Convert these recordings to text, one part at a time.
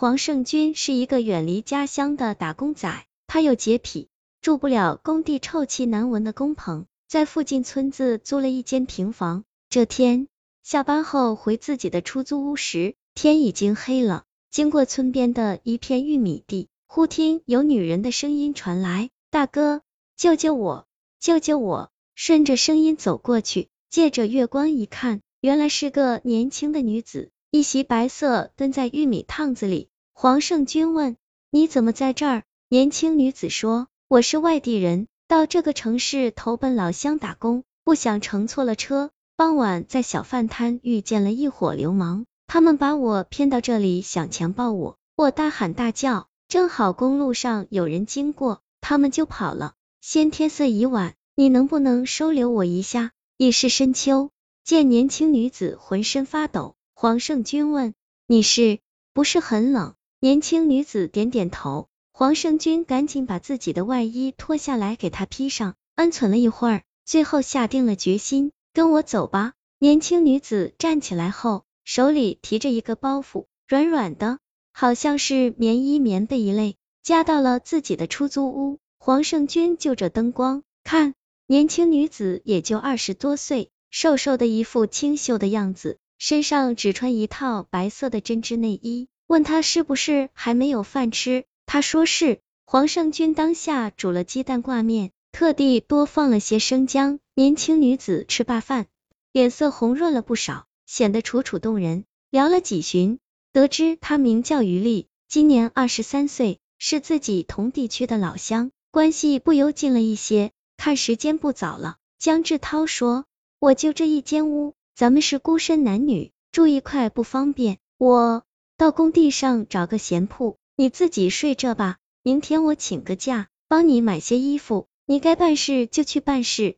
黄胜军是一个远离家乡的打工仔，他有洁癖，住不了工地臭气难闻的工棚，在附近村子租了一间平房。这天下班后回自己的出租屋时，天已经黑了。经过村边的一片玉米地，忽听有女人的声音传来：“大哥，救救我，救救我！”顺着声音走过去，借着月光一看，原来是个年轻的女子，一袭白色，蹲在玉米趟子里。黄胜军问：“你怎么在这儿？”年轻女子说：“我是外地人，到这个城市投奔老乡打工，不想乘错了车。傍晚在小饭摊遇见了一伙流氓，他们把我骗到这里，想强暴我。我大喊大叫，正好公路上有人经过，他们就跑了。先天色已晚。”你能不能收留我一下？已是深秋，见年轻女子浑身发抖，黄胜军问：“你是不是很冷？”年轻女子点点头。黄胜军赶紧把自己的外衣脱下来给她披上，安存了一会儿，最后下定了决心：“跟我走吧。”年轻女子站起来后，手里提着一个包袱，软软的，好像是棉衣、棉被一类，夹到了自己的出租屋。黄胜军就着灯光看。年轻女子也就二十多岁，瘦瘦的一副清秀的样子，身上只穿一套白色的针织内衣。问他是不是还没有饭吃，他说是。黄胜军当下煮了鸡蛋挂面，特地多放了些生姜。年轻女子吃罢饭，脸色红润了不少，显得楚楚动人。聊了几旬，得知她名叫于丽，今年二十三岁，是自己同地区的老乡，关系不由近了一些。看时间不早了，江志涛说：“我就这一间屋，咱们是孤身男女，住一块不方便，我到工地上找个闲铺，你自己睡这吧。明天我请个假，帮你买些衣服，你该办事就去办事。”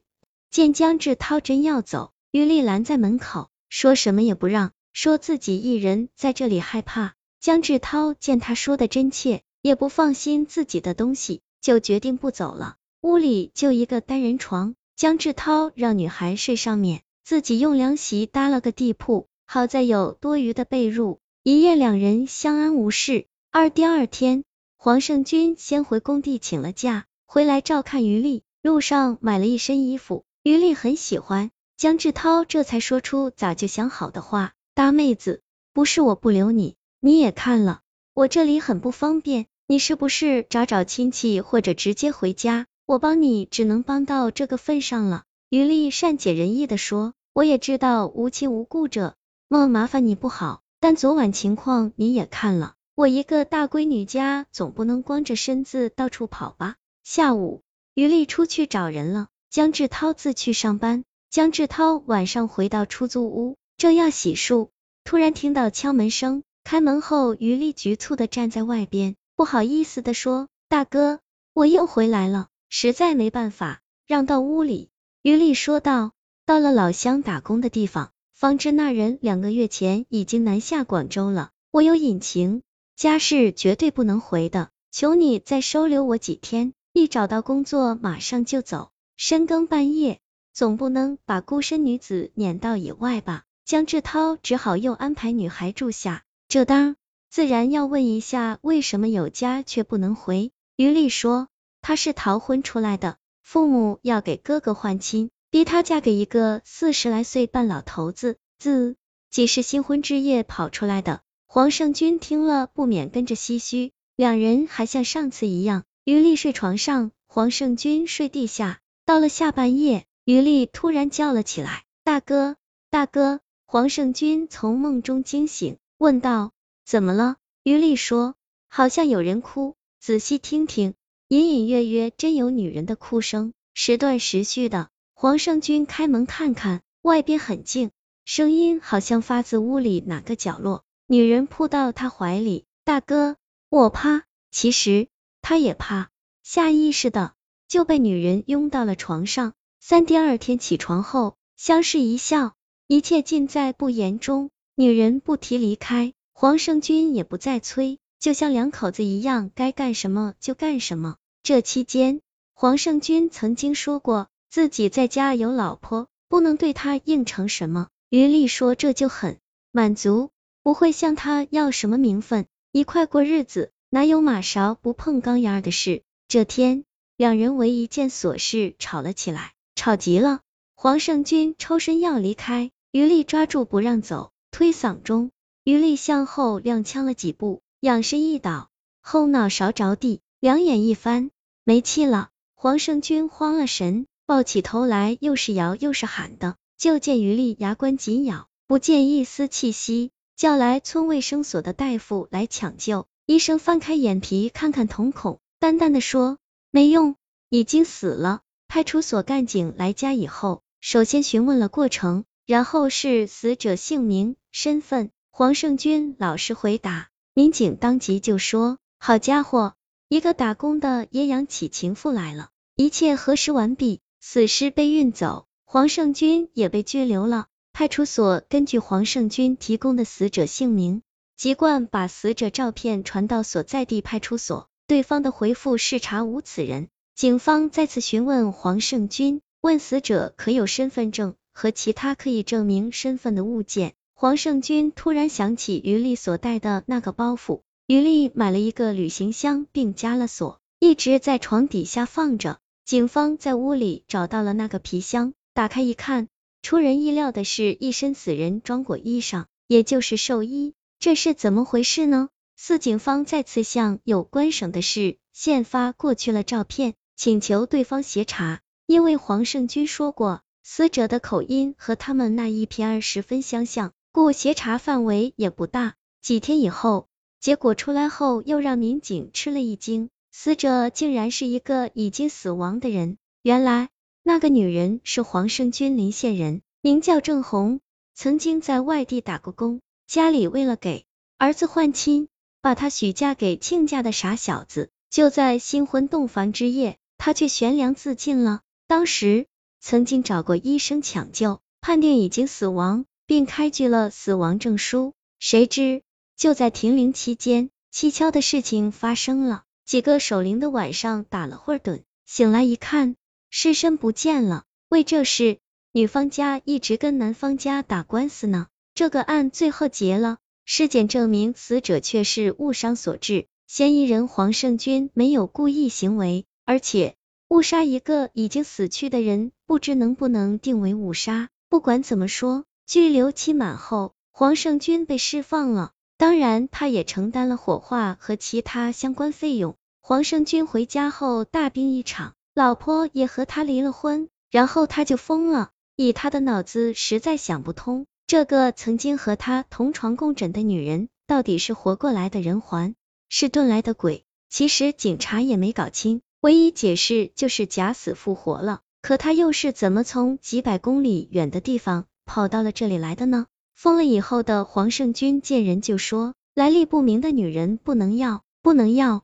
见江志涛真要走，于丽拦在门口，说什么也不让，说自己一人在这里害怕。江志涛见他说的真切，也不放心自己的东西，就决定不走了。屋里就一个单人床，江志涛让女孩睡上面，自己用凉席搭了个地铺，好在有多余的被褥，一夜两人相安无事。二第二天，黄胜军先回工地请了假，回来照看于丽，路上买了一身衣服，于丽很喜欢，江志涛这才说出早就想好的话：大妹子，不是我不留你，你也看了，我这里很不方便，你是不是找找亲戚或者直接回家？我帮你只能帮到这个份上了。于丽善解人意的说，我也知道无亲无故者莫麻烦你不好，但昨晚情况你也看了，我一个大闺女家总不能光着身子到处跑吧。下午，于丽出去找人了，江志涛自去上班。江志涛晚上回到出租屋，正要洗漱，突然听到敲门声，开门后，于丽局促的站在外边，不好意思的说，大哥，我又回来了。实在没办法，让到屋里。于丽说道：“到了老乡打工的地方，方知那人两个月前已经南下广州了。我有隐情，家事绝对不能回的，求你再收留我几天，一找到工作马上就走。深更半夜，总不能把孤身女子撵到野外吧？”江志涛只好又安排女孩住下。这当自然要问一下，为什么有家却不能回？于丽说。她是逃婚出来的，父母要给哥哥换亲，逼她嫁给一个四十来岁半老头子，自己是新婚之夜跑出来的。黄胜军听了不免跟着唏嘘，两人还像上次一样，于丽睡床上，黄胜军睡地下。到了下半夜，于丽突然叫了起来：“大哥，大哥！”黄胜军从梦中惊醒，问道：“怎么了？”于丽说：“好像有人哭，仔细听听。”隐隐约约真有女人的哭声，时断时续的。黄胜军开门看看，外边很静，声音好像发自屋里哪个角落。女人扑到他怀里，大哥，我怕。其实他也怕，下意识的就被女人拥到了床上。三第二天起床后，相视一笑，一切尽在不言中。女人不提离开，黄胜军也不再催，就像两口子一样，该干什么就干什么。这期间，黄胜军曾经说过，自己在家有老婆，不能对他应承什么。于丽说这就很满足，不会向他要什么名分。一块过日子，哪有马勺不碰钢牙的事？这天，两人为一件琐事吵了起来，吵急了。黄胜军抽身要离开，于丽抓住不让走，推搡中，于丽向后踉跄了几步，仰身一倒，后脑勺着地，两眼一翻，没气了。黄胜军慌了神，抱起头来，又是摇又是喊的。就见于丽牙关紧咬，不见一丝气息，叫来村卫生所的大夫来抢救。医生翻开眼皮看看瞳孔，淡淡的说：“没用，已经死了。”派出所干警来家以后。首先询问了过程，然后是死者姓名、身份。黄胜军老实回答，民警当即就说：“好家伙，一个打工的也养起情妇来了。”一切核实完毕，死尸被运走，黄胜军也被拘留了。派出所根据黄胜军提供的死者姓名，籍贯，把死者照片传到所在地派出所，对方的回复是查无此人。警方再次询问黄胜军。问死者可有身份证和其他可以证明身份的物件？黄胜军突然想起于丽所带的那个包袱，于丽买了一个旅行箱并加了锁，一直在床底下放着。警方在屋里找到了那个皮箱，打开一看，出人意料的是，一身死人装裹衣裳，也就是寿衣，这是怎么回事呢？四警方再次向有关省的市县发过去了照片，请求对方协查。因为黄胜军说过，死者的口音和他们那一片儿十分相像，故协查范围也不大。几天以后，结果出来后，又让民警吃了一惊，死者竟然是一个已经死亡的人。原来，那个女人是黄胜军临县人，名叫郑红，曾经在外地打过工，家里为了给儿子换亲，把她许嫁给亲家的傻小子。就在新婚洞房之夜，她却悬梁自尽了。当时曾经找过医生抢救，判定已经死亡，并开具了死亡证书。谁知就在停灵期间，蹊跷的事情发生了。几个守灵的晚上打了会盹，醒来一看，尸身不见了。为这事，女方家一直跟男方家打官司呢。这个案最后结了，尸检证明死者却是误伤所致，嫌疑人黄胜军没有故意行为，而且。误杀一个已经死去的人，不知能不能定为误杀。不管怎么说，拘留期满后，黄胜军被释放了，当然他也承担了火化和其他相关费用。黄胜军回家后大病一场，老婆也和他离了婚，然后他就疯了。以他的脑子，实在想不通，这个曾经和他同床共枕的女人，到底是活过来的人，还是遁来的鬼？其实警察也没搞清。唯一解释就是假死复活了，可他又是怎么从几百公里远的地方跑到了这里来的呢？疯了以后的黄胜军见人就说，来历不明的女人不能要，不能要。